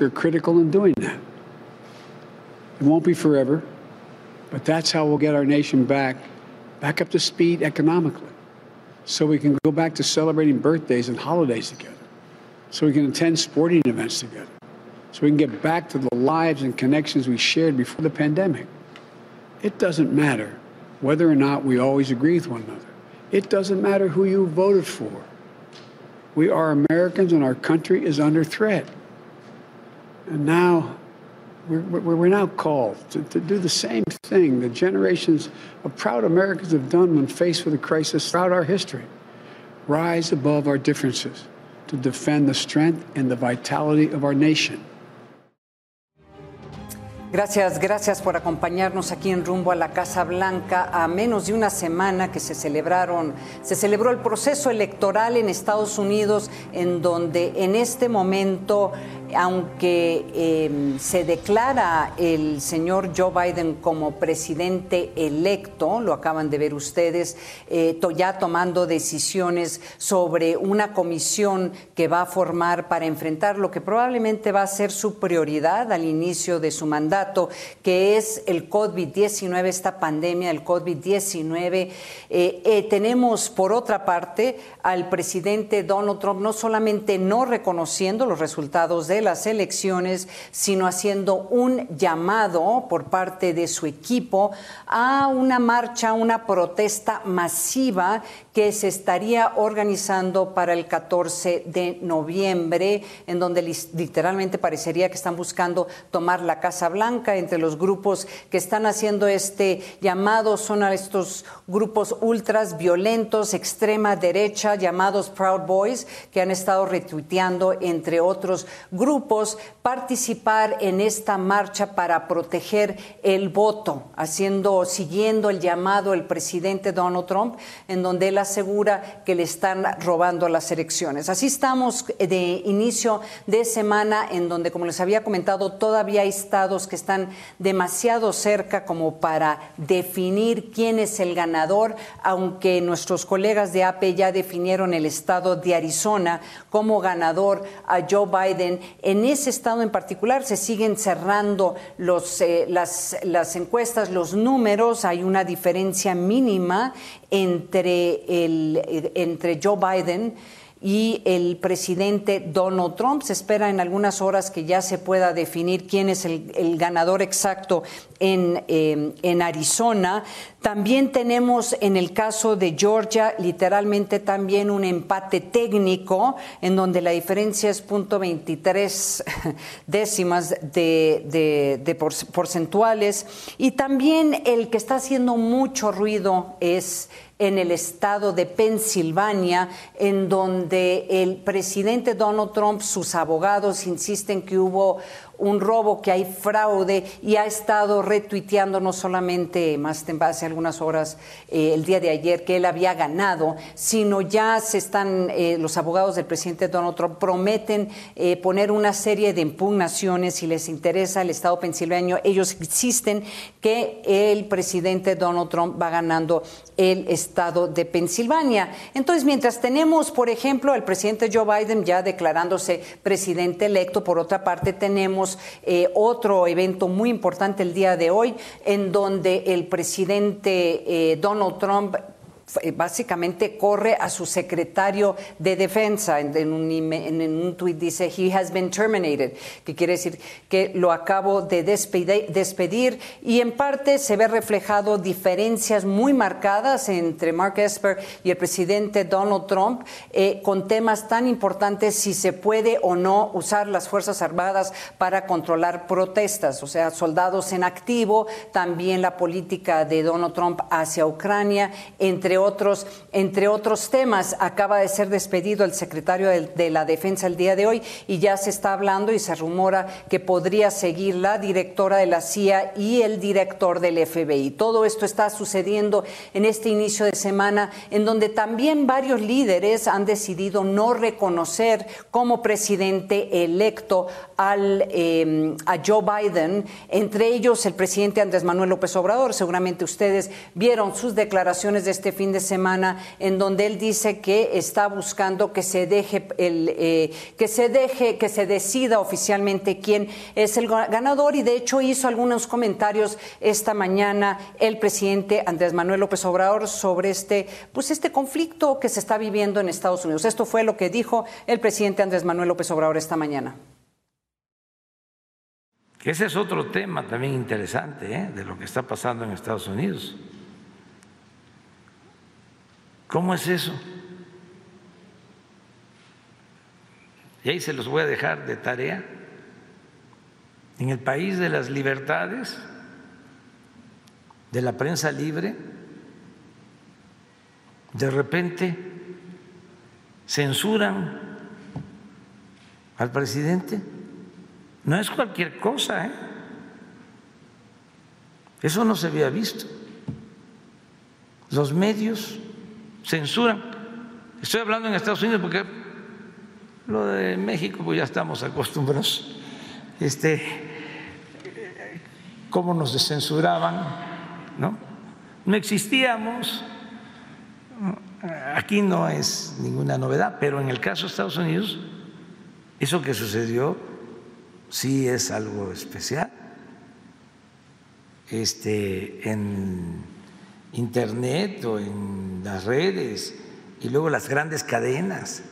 are critical in doing that. It won't be forever, but that's how we'll get our nation back, back up to speed economically. So we can go back to celebrating birthdays and holidays together. So we can attend sporting events together. So we can get back to the lives and connections we shared before the pandemic. It doesn't matter whether or not we always agree with one another. It doesn't matter who you voted for. We are Americans and our country is under threat. And now we're, we're, now called to, to, do the same thing the generations of proud Americans have done when faced with a crisis throughout our history. Rise above our differences to defend the strength and the vitality of our nation. Gracias, gracias por acompañarnos aquí en Rumbo a la Casa Blanca. A menos de una semana que se celebraron, se celebró el proceso electoral en Estados Unidos, en donde en este momento aunque em, se declara el señor Joe Biden como presidente electo, lo acaban de ver ustedes, eh, ya tomando decisiones sobre una comisión que va a formar para enfrentar lo que probablemente va a ser su prioridad al inicio de su mandato, que es el COVID-19, esta pandemia, el COVID-19. Eh, eh, tenemos, por otra parte, al presidente Donald Trump no solamente no reconociendo los resultados de las elecciones, sino haciendo un llamado por parte de su equipo a una marcha, una protesta masiva que se estaría organizando para el 14 de noviembre, en donde literalmente parecería que están buscando tomar la Casa Blanca. Entre los grupos que están haciendo este llamado son estos grupos ultras violentos, extrema derecha, llamados Proud Boys, que han estado retuiteando, entre otros grupos, participar en esta marcha para proteger el voto, haciendo, siguiendo el llamado del presidente Donald Trump, en donde él asegura que le están robando las elecciones. Así estamos de inicio de semana en donde, como les había comentado, todavía hay estados que están demasiado cerca como para definir quién es el ganador, aunque nuestros colegas de AP ya definieron el estado de Arizona como ganador a Joe Biden. En ese estado en particular se siguen cerrando eh, las, encuestas, los números, hay una diferencia mínima entre, el, entre Joe Biden y el presidente Donald Trump. Se espera en algunas horas que ya se pueda definir quién es el, ganador exacto en, eh, en, Arizona. También tenemos en el caso de Georgia literalmente también un empate técnico en donde la diferencia es punto .23 décimas de, porcentuales. Y también el que está haciendo mucho ruido es en el estado de Pensilvania, en donde el presidente Donald Trump, sus abogados insisten que hubo un robo, que hay fraude y ha estado retuiteando no solamente más hace algunas horas eh, el día de ayer que él había ganado, sino ya se están eh, los abogados del presidente Donald Trump prometen eh, poner una serie de impugnaciones si les interesa el estado pensilvano. Ellos insisten que el presidente Donald Trump va ganando el estado de Pensilvania. Entonces, mientras tenemos, por ejemplo, al presidente Joe Biden ya declarándose presidente electo, por otra parte tenemos otro evento muy importante el día de hoy, en donde el presidente eh, Donald Trump básicamente corre a su secretario de defensa. En, un, en dice, he has been terminated, que quiere decir que lo acabo de despedir, y en parte se ve reflejado diferencias muy marcadas entre Mark Esper y el presidente Donald Trump eh, con temas tan importantes si se puede o no usar las Fuerzas Armadas para controlar protestas, o sea, soldados en activo, también la política de Donald Trump hacia Ucrania, entre otros, entre otros temas. Acaba de ser despedido el secretario de, la Defensa el día de hoy y ya se está hablando y se rumora que podría seguir la directora de la CIA y el director del FBI. Todo esto está sucediendo en este inicio de semana en donde también varios líderes han decidido no reconocer como presidente electo al, em, a Joe Biden, entre ellos el presidente Andrés Manuel López Obrador. Seguramente ustedes vieron sus declaraciones de este fin fin de semana, en donde él dice que está buscando que se deje el, eh, que se deje, que se decida oficialmente quién es el ganador, y de hecho hizo algunos comentarios esta mañana el presidente Andrés Manuel López Obrador sobre este, pues este conflicto que se está viviendo en Estados Unidos. Esto fue lo que dijo el presidente Andrés Manuel López Obrador esta mañana. Ese es otro tema también interesante ¿eh? de lo que está pasando en Estados Unidos. ¿Cómo es eso? Y ahí se los voy a dejar de tarea. En el país de las libertades, de la prensa libre, de repente censuran al presidente. No es cualquier cosa, ¿eh? Eso no se había visto. Los medios censuran. Estoy hablando en Estados Unidos porque lo de México pues ya estamos acostumbrados. Este, cómo nos censuraban, ¿no? No existíamos. Aquí no es ninguna novedad, pero en el caso de Estados Unidos, eso que sucedió sí es algo especial. Este, en Internet o en las redes y luego las grandes cadenas,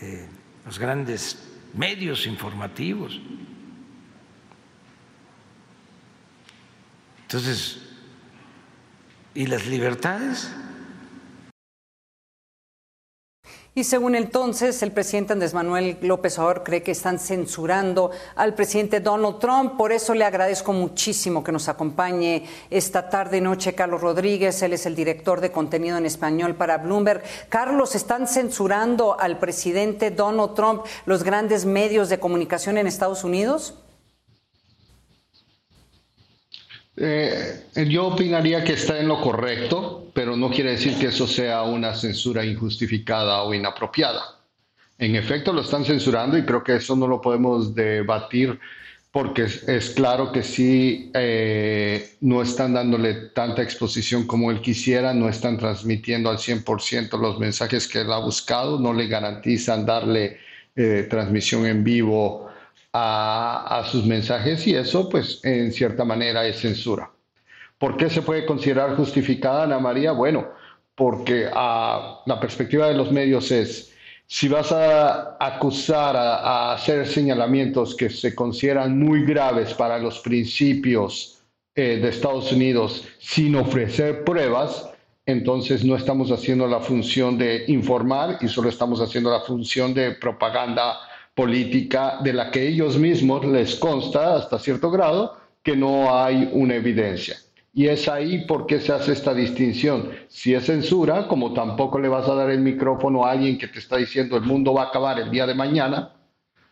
eh, los grandes medios informativos. Entonces, ¿y las libertades? Y según entonces, el presidente Andrés Manuel López Obrador cree que están censurando al presidente Donald Trump. Por eso le agradezco muchísimo que nos acompañe esta tarde y noche Carlos Rodríguez. Él es el director de contenido en español para Bloomberg. Carlos, ¿están censurando al presidente Donald Trump los grandes medios de comunicación en Estados Unidos? Eh, yo opinaría que está en lo correcto, pero no quiere decir que eso sea una censura injustificada o inapropiada. En efecto, lo están censurando y creo que eso no lo podemos debatir porque es, claro que sí, eh, no están dándole tanta exposición como él quisiera, no están transmitiendo al 100% los mensajes que él ha buscado, no le garantizan darle eh, transmisión en vivo a, sus mensajes y eso pues en cierta manera es censura. ¿Por qué se puede considerar justificada, Ana María? Bueno, porque a, la perspectiva de los medios es, si vas a acusar, a, hacer señalamientos que se consideran muy graves para los principios eh, de Estados Unidos sin ofrecer pruebas, entonces no estamos haciendo la función de informar y solo estamos haciendo la función de propaganda política de la que ellos mismos les consta hasta cierto grado que no hay una evidencia. Y es ahí por qué se hace esta distinción. Si es censura, como tampoco le vas a dar el micrófono a alguien que te está diciendo el mundo va a acabar el día de mañana,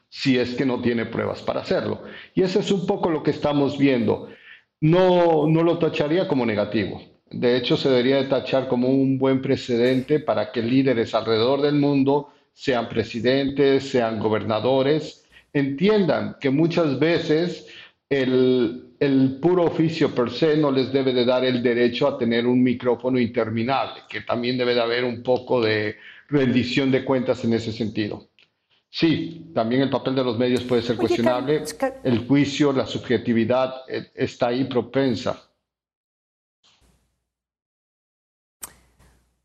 si es que no tiene pruebas para hacerlo. Y eso es un poco lo que estamos viendo. No, no lo tacharía como negativo. De hecho, se debería de tachar como un buen precedente para que líderes alrededor del mundo sean presidentes, sean gobernadores, entiendan que muchas veces el, puro oficio per se no les debe de dar el derecho a tener un micrófono interminable, que también debe de haber un poco de rendición de cuentas en ese sentido. Sí, también el papel de los medios puede ser cuestionable. El juicio, la subjetividad eh, está ahí propensa.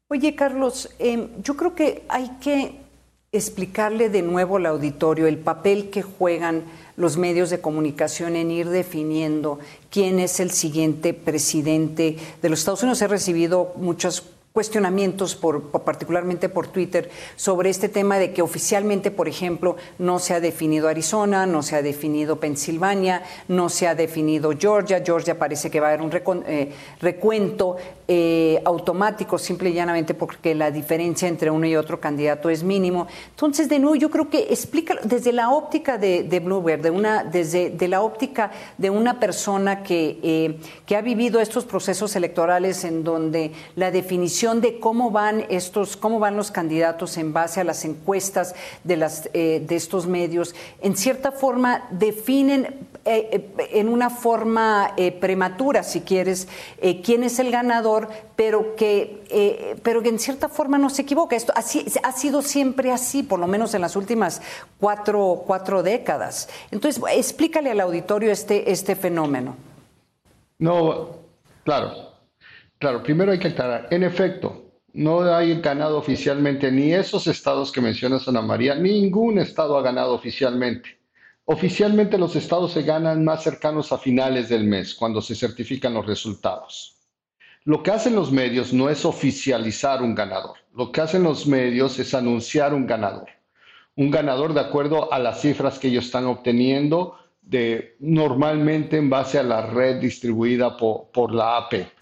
Oye, Carlos, em, yo creo que hay que explicarle de nuevo al auditorio el papel que juegan los medios de comunicación en ir definiendo quién es el siguiente presidente de los Estados Unidos. He recibido muchas cuestionamientos, por, particularmente por Twitter, sobre este tema de que oficialmente, por ejemplo, no se ha definido Arizona, no se ha definido Pensilvania, no se ha definido Georgia. Georgia parece que va a haber un eh, recuento eh, automático, simple y llanamente porque la diferencia entre uno y otro candidato es mínimo. Entonces, de nuevo, yo creo que explica desde la óptica de, de Bloomberg, de desde de la óptica de una persona eh, que ha vivido estos procesos electorales en donde la definición de cómo van estos, cómo van los candidatos en base a las encuestas de, las, eh, de estos medios, en cierta forma definen eh, en una forma prematura, si quieres, quién es el ganador, pero que, pero que en cierta forma no se equivoca. Esto ha sido siempre así, por lo menos en las últimas cuatro, cuatro décadas. Entonces, explícale al auditorio este, este fenómeno. No, claro, claro. Primero hay que aclarar. En efecto, no hay ganado oficialmente ni esos estados que menciona Ana María, ningún estado ha ganado oficialmente. Oficialmente los estados se ganan más cercanos a finales del mes, cuando se certifican los resultados. Lo que hacen los medios no es oficializar un ganador, lo que hacen los medios es anunciar un ganador. Un ganador de acuerdo a las cifras que ellos están obteniendo, de, normalmente en base a la red distribuida por, por la AP.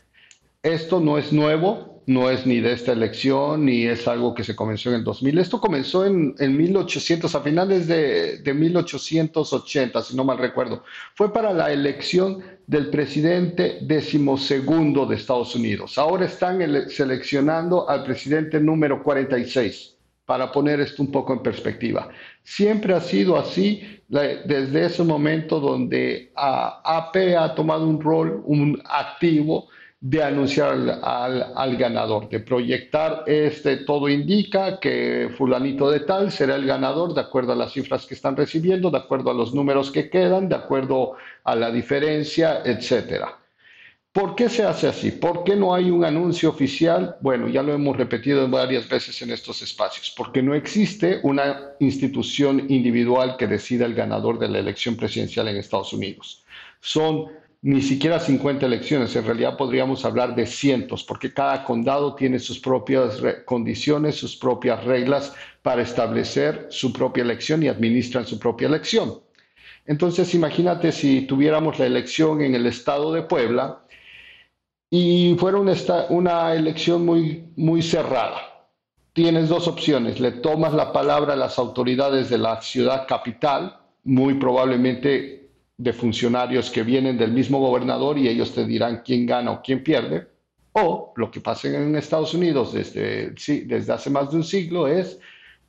Esto no es nuevo, no es ni de esta elección, ni es algo que se comenzó en el 2000. Esto comenzó en, en 1800, a finales de, de 1880, si no mal recuerdo. Fue para la elección del presidente decimosegundo de Estados Unidos. Ahora están seleccionando al presidente número 46 para poner esto un poco en perspectiva. Siempre ha sido así desde ese momento donde AP ha tomado un rol, un activo de anunciar al, ganador, de proyectar este, todo indica que fulanito de tal será el ganador de acuerdo a las cifras que están recibiendo, de acuerdo a los números que quedan, de acuerdo a la diferencia, etcétera. ¿Por qué se hace así? ¿Por qué no hay un anuncio oficial? Bueno, ya lo hemos repetido varias veces en estos espacios, porque no existe una institución individual que decida el ganador de la elección presidencial en Estados Unidos. Son ni siquiera 50 elecciones, en realidad podríamos hablar de cientos, porque cada condado tiene sus propias condiciones, sus propias reglas para establecer su propia elección y administran su propia elección. Entonces, imagínate si tuviéramos la elección en el estado de Puebla y fuera una, una elección muy, muy cerrada. Tienes dos opciones, le tomas la palabra a las autoridades de la ciudad capital, muy probablemente de funcionarios que vienen del mismo gobernador y ellos te dirán quién gana o quién pierde. O lo que pasa en Estados Unidos desde, desde hace más de un siglo es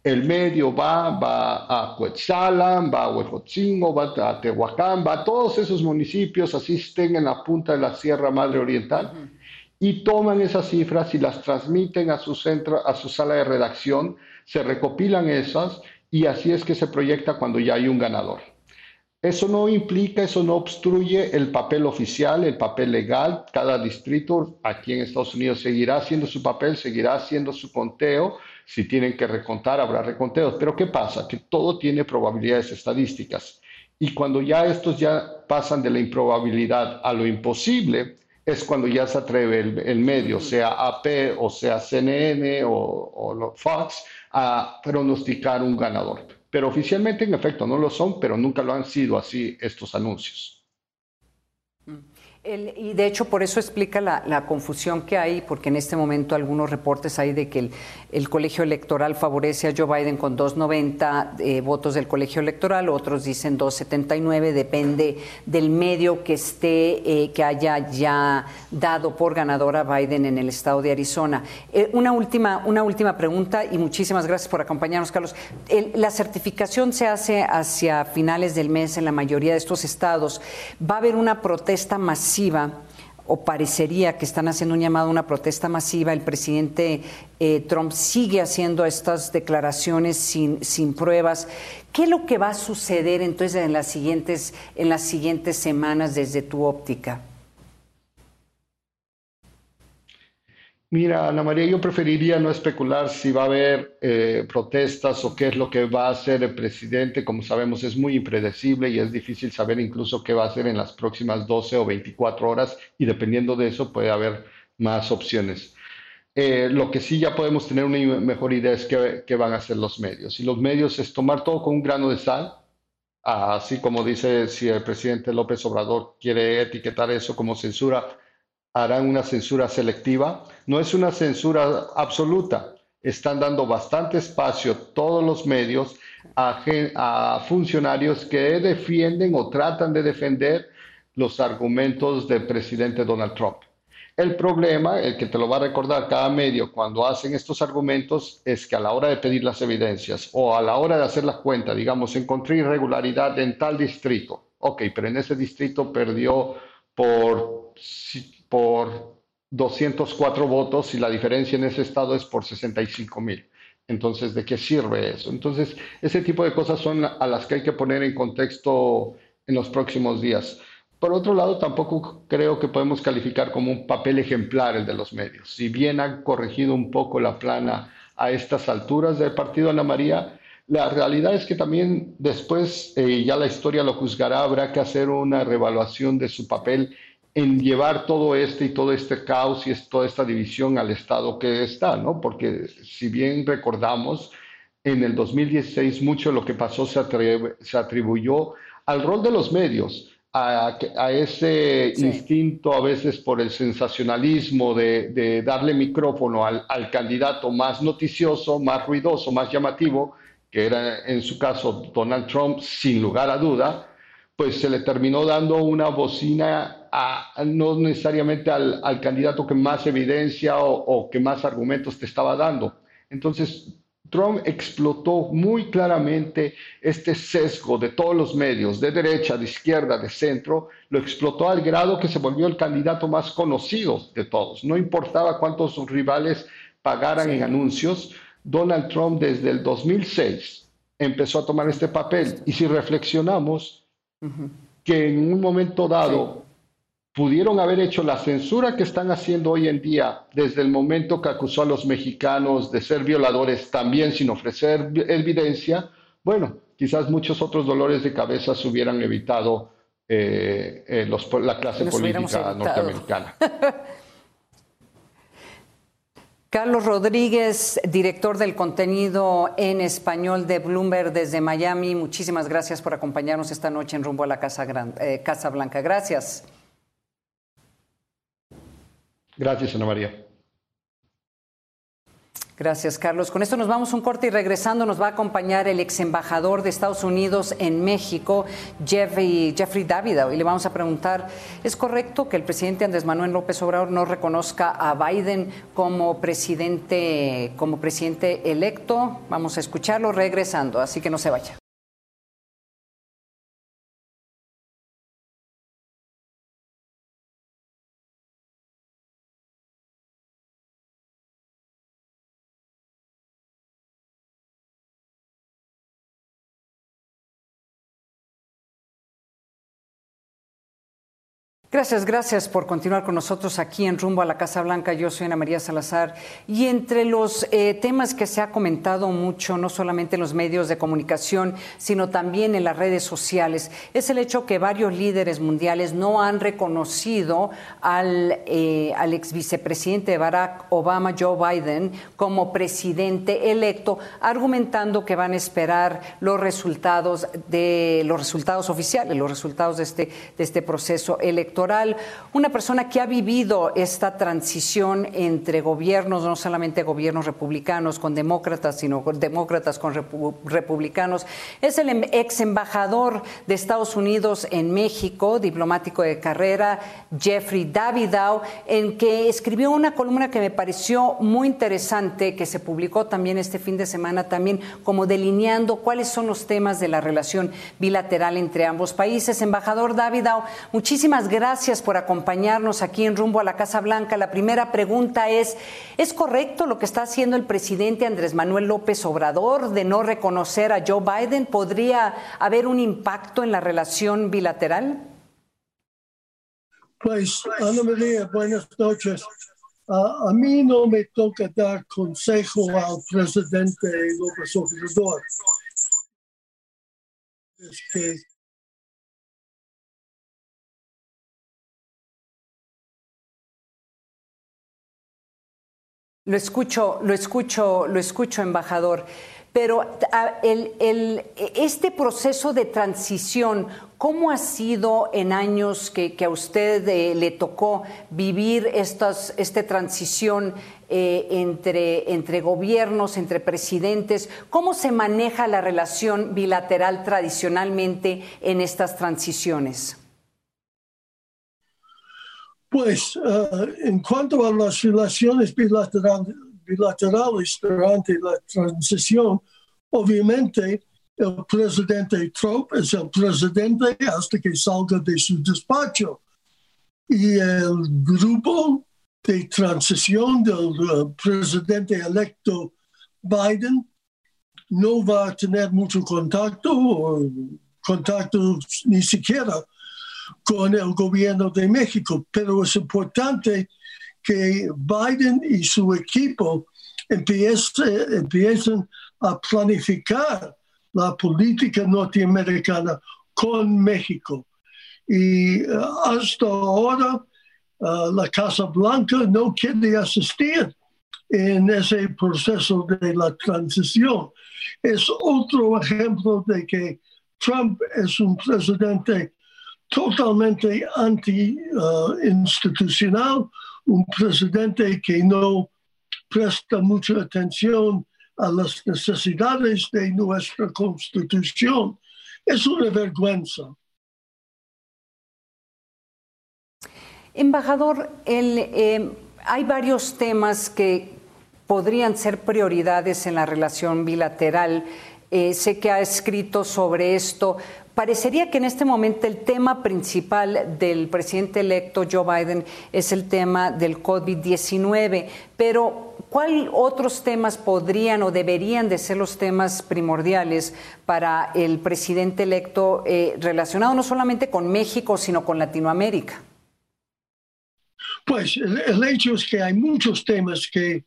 el medio va, va a Coetzalan, va a Huejotzingo, va a Tehuacán, va a todos esos municipios, así estén en la punta de la Sierra Madre Oriental, y toman esas cifras y las transmiten a su centro, a su sala de redacción, se recopilan esas y así es que se proyecta cuando ya hay un ganador. Eso no implica, eso no obstruye el papel oficial, el papel legal. Cada distrito aquí en Estados Unidos seguirá haciendo su papel, seguirá haciendo su conteo. Si tienen que recontar, habrá reconteos. Pero ¿qué pasa? Que todo tiene probabilidades estadísticas. Y cuando ya estos ya pasan de la improbabilidad a lo imposible, es cuando ya se atreve el, medio, sea AP o sea CNN o, o Fox, a pronosticar un ganador. Pero oficialmente, en efecto, no lo son, pero nunca lo han sido así estos anuncios y de hecho por eso explica la, confusión que hay, porque en este momento algunos reportes hay de que el, colegio electoral favorece a Joe Biden con 290 eh, votos del colegio electoral, otros dicen 279, depende del medio que esté, eh, que haya ya dado por ganadora Biden en el estado de Arizona. Eh, una, última, una última pregunta y muchísimas gracias por acompañarnos, Carlos. la certificación se hace hacia finales del mes en la mayoría de estos estados. ¿Va a haber una protesta masiva? O parecería que están haciendo un llamado a una protesta masiva. El presidente eh, Trump sigue haciendo estas declaraciones sin, sin pruebas. ¿Qué es lo que va a suceder entonces en las siguientes, en las siguientes semanas desde tu óptica? Mira, Ana María, yo preferiría no especular si va a haber eh, protestas o qué es lo que va a hacer el presidente. Como sabemos, es muy impredecible y es difícil saber incluso qué va a hacer en las próximas 12 o 24 horas y dependiendo de eso puede haber más opciones. Eh, lo que sí ya podemos tener una mejor idea es qué, qué van a hacer los medios. Y los medios es tomar todo con un grano de sal, así como dice si el presidente López Obrador quiere etiquetar eso como censura harán una censura selectiva. No es una censura absoluta. Están dando bastante espacio todos los medios a, funcionarios que defienden o tratan de defender los argumentos del presidente Donald Trump. El problema, el que te lo va a recordar cada medio cuando hacen estos argumentos, es que a la hora de pedir las evidencias o a la hora de hacer la cuenta, digamos, encontré irregularidad en tal distrito, Ok, pero en ese distrito perdió por, por 204 votos y la diferencia en ese estado es por 65 mil. Entonces, ¿de qué sirve eso? Entonces, ese tipo de cosas son a las que hay que poner en contexto en los próximos días. Por otro lado, tampoco creo que podemos calificar como un papel ejemplar el de los medios. Si bien han corregido un poco la plana a estas alturas del partido Ana María, la realidad es que también después, eh, ya la historia lo juzgará, habrá que hacer una revaluación de su papel en llevar todo este y todo este caos y toda esta división al estado que está, ¿no? Porque si bien recordamos, en el 2016 mucho de lo que pasó se, se atribuyó al rol de los medios, a, a ese instinto a veces por el sensacionalismo de, de darle micrófono al, al, candidato más noticioso, más ruidoso, más llamativo, que era en su caso Donald Trump, sin lugar a duda, pues se le terminó dando una bocina a, no necesariamente al, al, candidato que más evidencia o, o, que más argumentos te estaba dando. Entonces, Trump explotó muy claramente este sesgo de todos los medios, de derecha, de izquierda, de centro, lo explotó al grado que se volvió el candidato más conocido de todos. No importaba cuántos rivales pagaran sí. en anuncios, Donald Trump desde el 2006 empezó a tomar este papel. Y si reflexionamos, uh -huh. que en un momento dado pudieron haber hecho la censura que están haciendo hoy en día desde el momento que acusó a los mexicanos de ser violadores también sin ofrecer evidencia, bueno, quizás muchos otros dolores de cabeza se hubieran evitado eh, eh, los, la clase Nos política norteamericana. Carlos Rodríguez, director del contenido en español de Bloomberg desde Miami, muchísimas gracias por acompañarnos esta noche en rumbo a la Casa, Gran, eh, Casa Blanca. Gracias. Gracias, Ana María. Gracias, Carlos. Con esto nos vamos un corte y regresando nos va a acompañar el ex embajador de Estados Unidos en México, Jeffrey, Jeffrey Davido, y le vamos a preguntar, ¿es correcto que el presidente Andrés Manuel López Obrador no reconozca a Biden como presidente, como presidente electo? Vamos a escucharlo regresando, así que no se vaya. Gracias, gracias por continuar con nosotros aquí en Rumbo a la Casa Blanca. Yo soy Ana María Salazar y entre los eh, temas que se ha comentado mucho, no solamente en los medios de comunicación, sino también en las redes sociales, es el hecho que varios líderes mundiales no han reconocido al, eh, ex vicepresidente Barack Obama, Joe Biden, como presidente electo, argumentando que van a esperar los resultados de los resultados oficiales, los resultados de este, de este proceso electoral una persona que ha vivido esta transición entre gobiernos, no solamente gobiernos republicanos con demócratas, sino demócratas con repu republicanos. Es el ex embajador de Estados Unidos en México, diplomático de carrera, Jeffrey Davidow, en que escribió una columna que me pareció muy interesante, que se publicó también este fin de semana, también como delineando cuáles son los temas de la relación bilateral entre ambos países. Embajador Davidow, muchísimas gracias gracias por acompañarnos aquí en Rumbo a la Casa Blanca. La primera pregunta es, ¿es correcto lo que está haciendo el presidente Andrés Manuel López Obrador de no reconocer a Joe Biden? ¿Podría haber un impacto en la relación bilateral? Pues, Ana María, buenas noches. A mí no me toca dar consejo al presidente López Obrador. Es que Lo escucho, lo escucho, lo escucho, embajador. Pero el, el, este proceso de transición, ¿cómo ha sido en años que, a usted eh, le tocó vivir estas, esta transición eh, entre, entre gobiernos, entre presidentes? ¿Cómo se maneja la relación bilateral tradicionalmente en estas transiciones? Pues uh, en cuanto a las relaciones bilateral, bilaterales durante la transición, obviamente el presidente Trump es el presidente hasta que salga de su despacho. Y el grupo de transición del uh, presidente electo Biden no va a tener mucho contacto o contacto ni siquiera con el gobierno de México, pero es importante que Biden y su equipo empiecen, empiecen a planificar la política norteamericana con México. Y uh, hasta ahora uh, la Casa Blanca no quiere asistir en ese proceso de la transición. Es otro ejemplo de que Trump es un presidente totalmente anti-institucional, un presidente que no presta mucha atención a las necesidades de nuestra constitución. Es una vergüenza. Embajador, eh, hay varios temas que podrían ser prioridades en la relación bilateral. Eh, sé que ha escrito sobre esto. Parecería que en este momento el tema principal del presidente electo Joe Biden es el tema del COVID-19, pero ¿cuáles otros temas podrían o deberían de ser los temas primordiales para el presidente electo eh, relacionado no solamente con México, sino con Latinoamérica? Pues el, hecho es que hay muchos temas que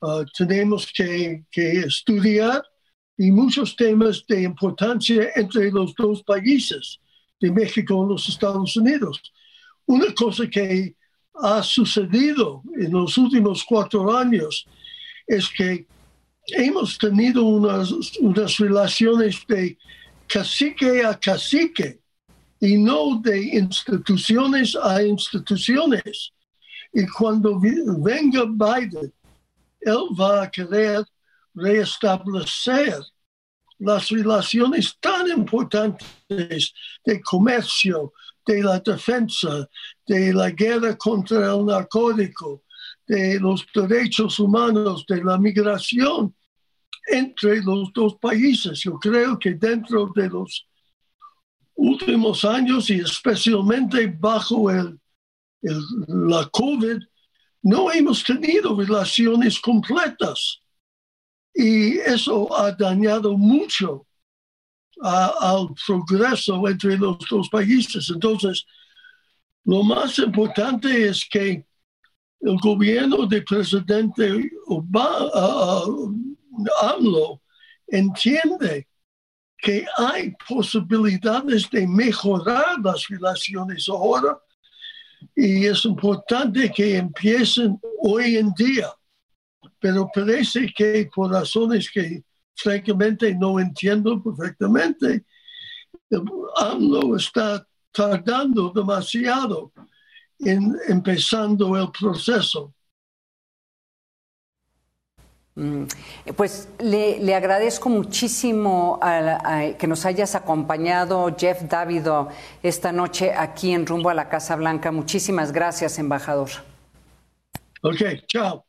uh, tenemos que estudiar y muchos temas de importancia entre los dos países, de México y los Estados Unidos. Una cosa que ha sucedido en los últimos cuatro años es que hemos tenido unas, unas relaciones de cacique a cacique y no de instituciones a instituciones. Y cuando venga Biden, él va a querer reestablecer las relaciones tan importantes de comercio, de la defensa, de la guerra contra el narcótico, de los derechos humanos, de la migración entre los dos países. Yo creo que dentro de los últimos años y especialmente bajo el, la COVID, no hemos tenido relaciones completas y eso ha dañado mucho al progreso entre los dos países. Entonces, lo más importante es que el gobierno del presidente Obama, uh, AMLO entiende que hay posibilidades de mejorar las relaciones ahora y es importante que empiecen hoy en día pero parece que por razones que francamente no entiendo perfectamente, AMLO está tardando demasiado en empezando el proceso. Mm, pues le, agradezco muchísimo que nos hayas acompañado, Jeff Davido, esta noche aquí en Rumbo a la Casa Blanca. Muchísimas gracias, embajador. Ok, chao.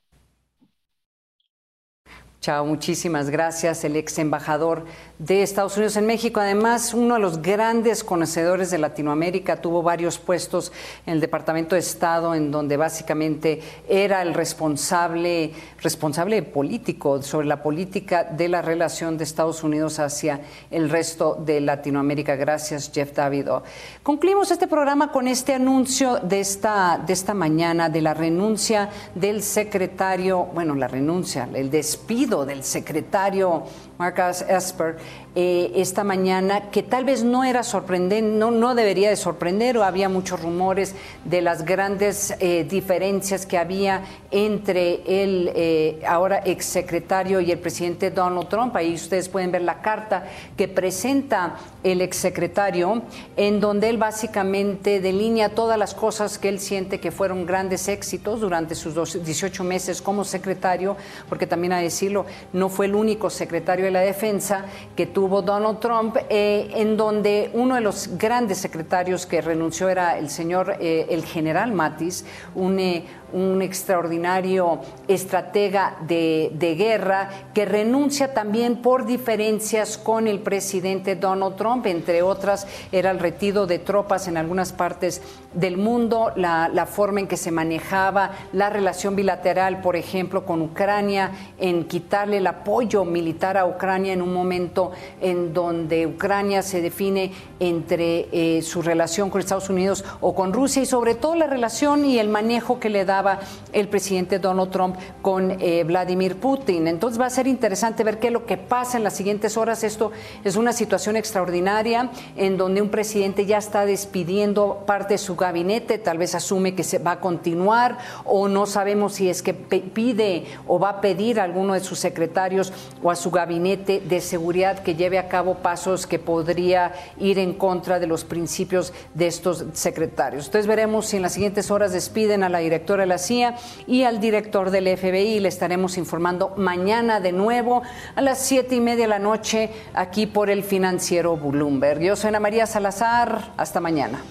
Chao, muchísimas gracias, el ex embajador de Estados Unidos en México. Además, uno de los grandes conocedores de Latinoamérica, tuvo varios puestos en el Departamento de Estado, en donde básicamente era el responsable, responsable político sobre la política de la relación de Estados Unidos hacia el resto de Latinoamérica. Gracias, Jeff Davido. Concluimos este programa con este anuncio de esta, de esta mañana de la renuncia del secretario, bueno, la renuncia, el despido del secretario Marcus Esper eh, esta mañana, que tal vez no era sorprendente, no, no debería de sorprender, o había muchos rumores de las grandes eh, diferencias que había entre el eh, ahora exsecretario y el presidente Donald Trump. Ahí ustedes pueden ver la carta que presenta el exsecretario, en donde él básicamente delinea todas las cosas que él siente que fueron grandes éxitos durante sus 18 meses como secretario, porque también a decirlo, no fue el único secretario de la defensa que tuvo Donald Trump, eh, en donde uno de los grandes secretarios que renunció era el señor, eh, el general Mattis, un, eh, un extraordinario estratega de, de guerra que renuncia también por diferencias con el presidente Donald Trump, entre otras era el retiro de tropas en algunas partes del mundo, la, la forma en que se manejaba la relación bilateral, por ejemplo, con Ucrania, en quitarle el apoyo militar a Ucrania en un momento en donde Ucrania se define entre eh, su relación con Estados Unidos o con Rusia y sobre todo la relación y el manejo que le daba el presidente Donald Trump con eh, Vladimir Putin. Entonces va a ser interesante ver qué es lo que pasa en las siguientes horas. Esto es una situación extraordinaria en donde un presidente ya está despidiendo parte de su gabinete, tal vez asume que se va a continuar o no sabemos si es que pide o va a pedir a alguno de sus secretarios o a su gabinete de seguridad que lleve a cabo pasos que podría ir en contra de los principios de estos secretarios. Entonces veremos si en las siguientes horas despiden a la directora de CIA y al director del FBI. Le estaremos informando mañana de nuevo a las siete y media de la noche aquí por el financiero Bloomberg. Yo soy Ana María Salazar. Hasta mañana.